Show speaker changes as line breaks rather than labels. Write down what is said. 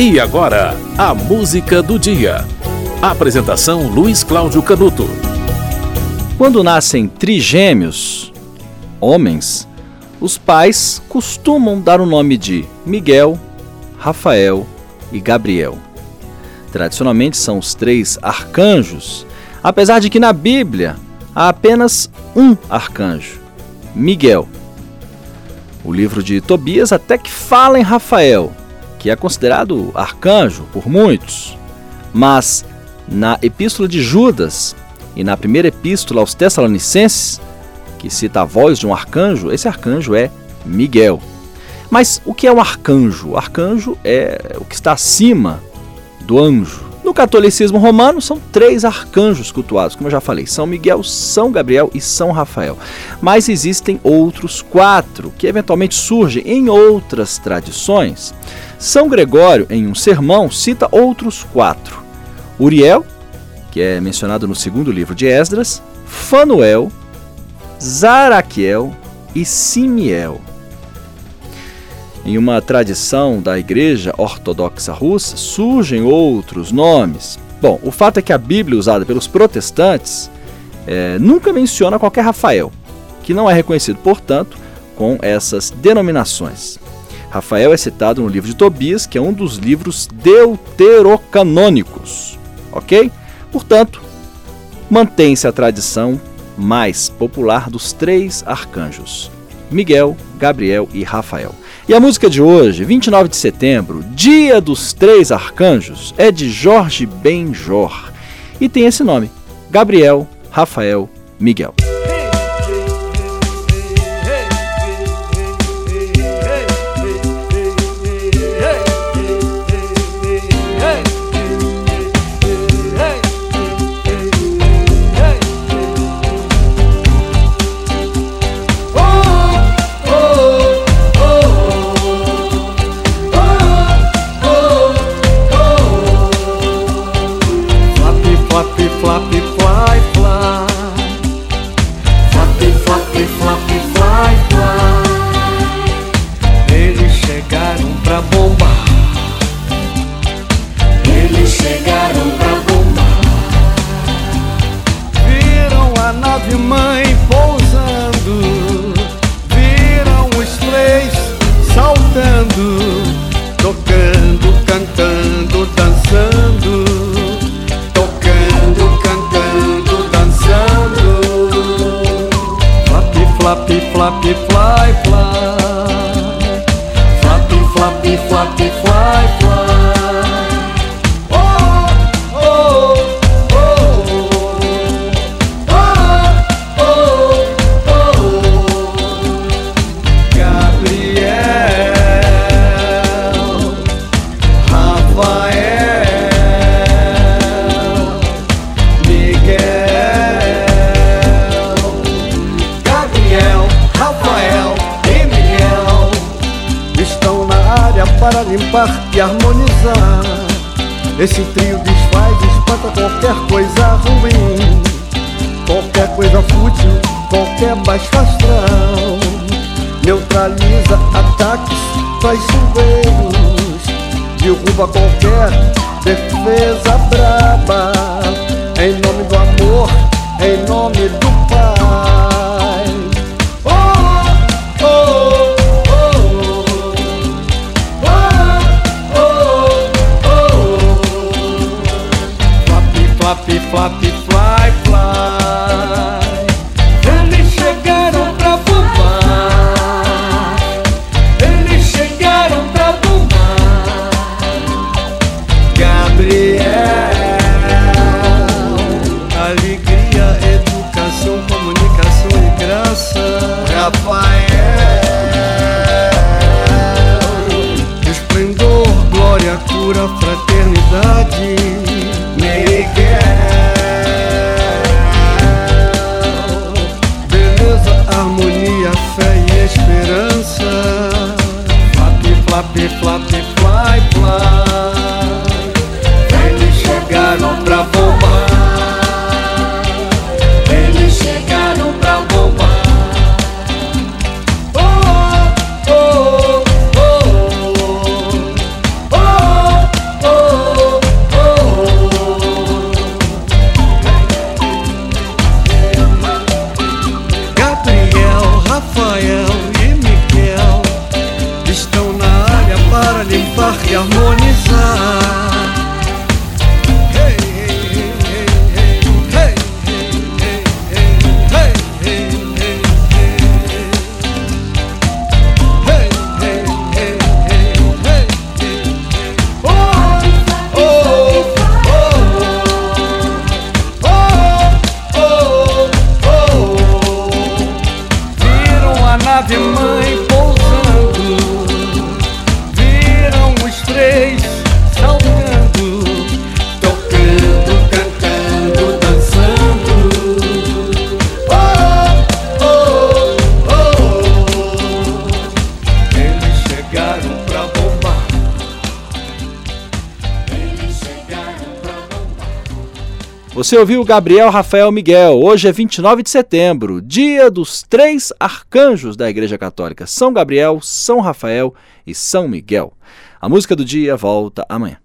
E agora, a música do dia. Apresentação Luiz Cláudio Canuto.
Quando nascem trigêmeos, homens, os pais costumam dar o nome de Miguel, Rafael e Gabriel. Tradicionalmente são os três arcanjos, apesar de que na Bíblia há apenas um arcanjo, Miguel. O livro de Tobias até que fala em Rafael, que é considerado arcanjo por muitos. Mas na Epístola de Judas e na primeira Epístola aos Tessalonicenses, que cita a voz de um arcanjo, esse arcanjo é Miguel. Mas o que é um arcanjo? O arcanjo é o que está acima do anjo. No catolicismo romano, são três arcanjos cultuados, como eu já falei: São Miguel, São Gabriel e São Rafael. Mas existem outros quatro que eventualmente surgem em outras tradições. São Gregório, em um sermão, cita outros quatro: Uriel, que é mencionado no segundo livro de Esdras, Fanuel, Zaraquiel e Simiel. Em uma tradição da Igreja Ortodoxa Russa, surgem outros nomes. Bom, o fato é que a Bíblia usada pelos protestantes é, nunca menciona qualquer Rafael, que não é reconhecido, portanto, com essas denominações. Rafael é citado no livro de Tobias, que é um dos livros deuterocanônicos, ok? Portanto, mantém-se a tradição mais popular dos três arcanjos: Miguel, Gabriel e Rafael. E a música de hoje, 29 de setembro, Dia dos Três Arcanjos, é de Jorge Benjor e tem esse nome: Gabriel, Rafael, Miguel.
Flap, fly, fly. Flappy, limpar e harmonizar. Esse trio desfaz, espanta qualquer coisa ruim, qualquer coisa fútil, qualquer baixo astral. Neutraliza ataques, faz chuveiros, derruba qualquer defesa braba. Em nome do amor, em nome do Pai. Cura, fraternidade. Miguel, beleza, harmonia, fé e esperança. Flap, flap, flap,
Você ouviu Gabriel Rafael Miguel. Hoje é 29 de setembro, dia dos três arcanjos da Igreja Católica: São Gabriel, São Rafael e São Miguel. A música do dia volta amanhã.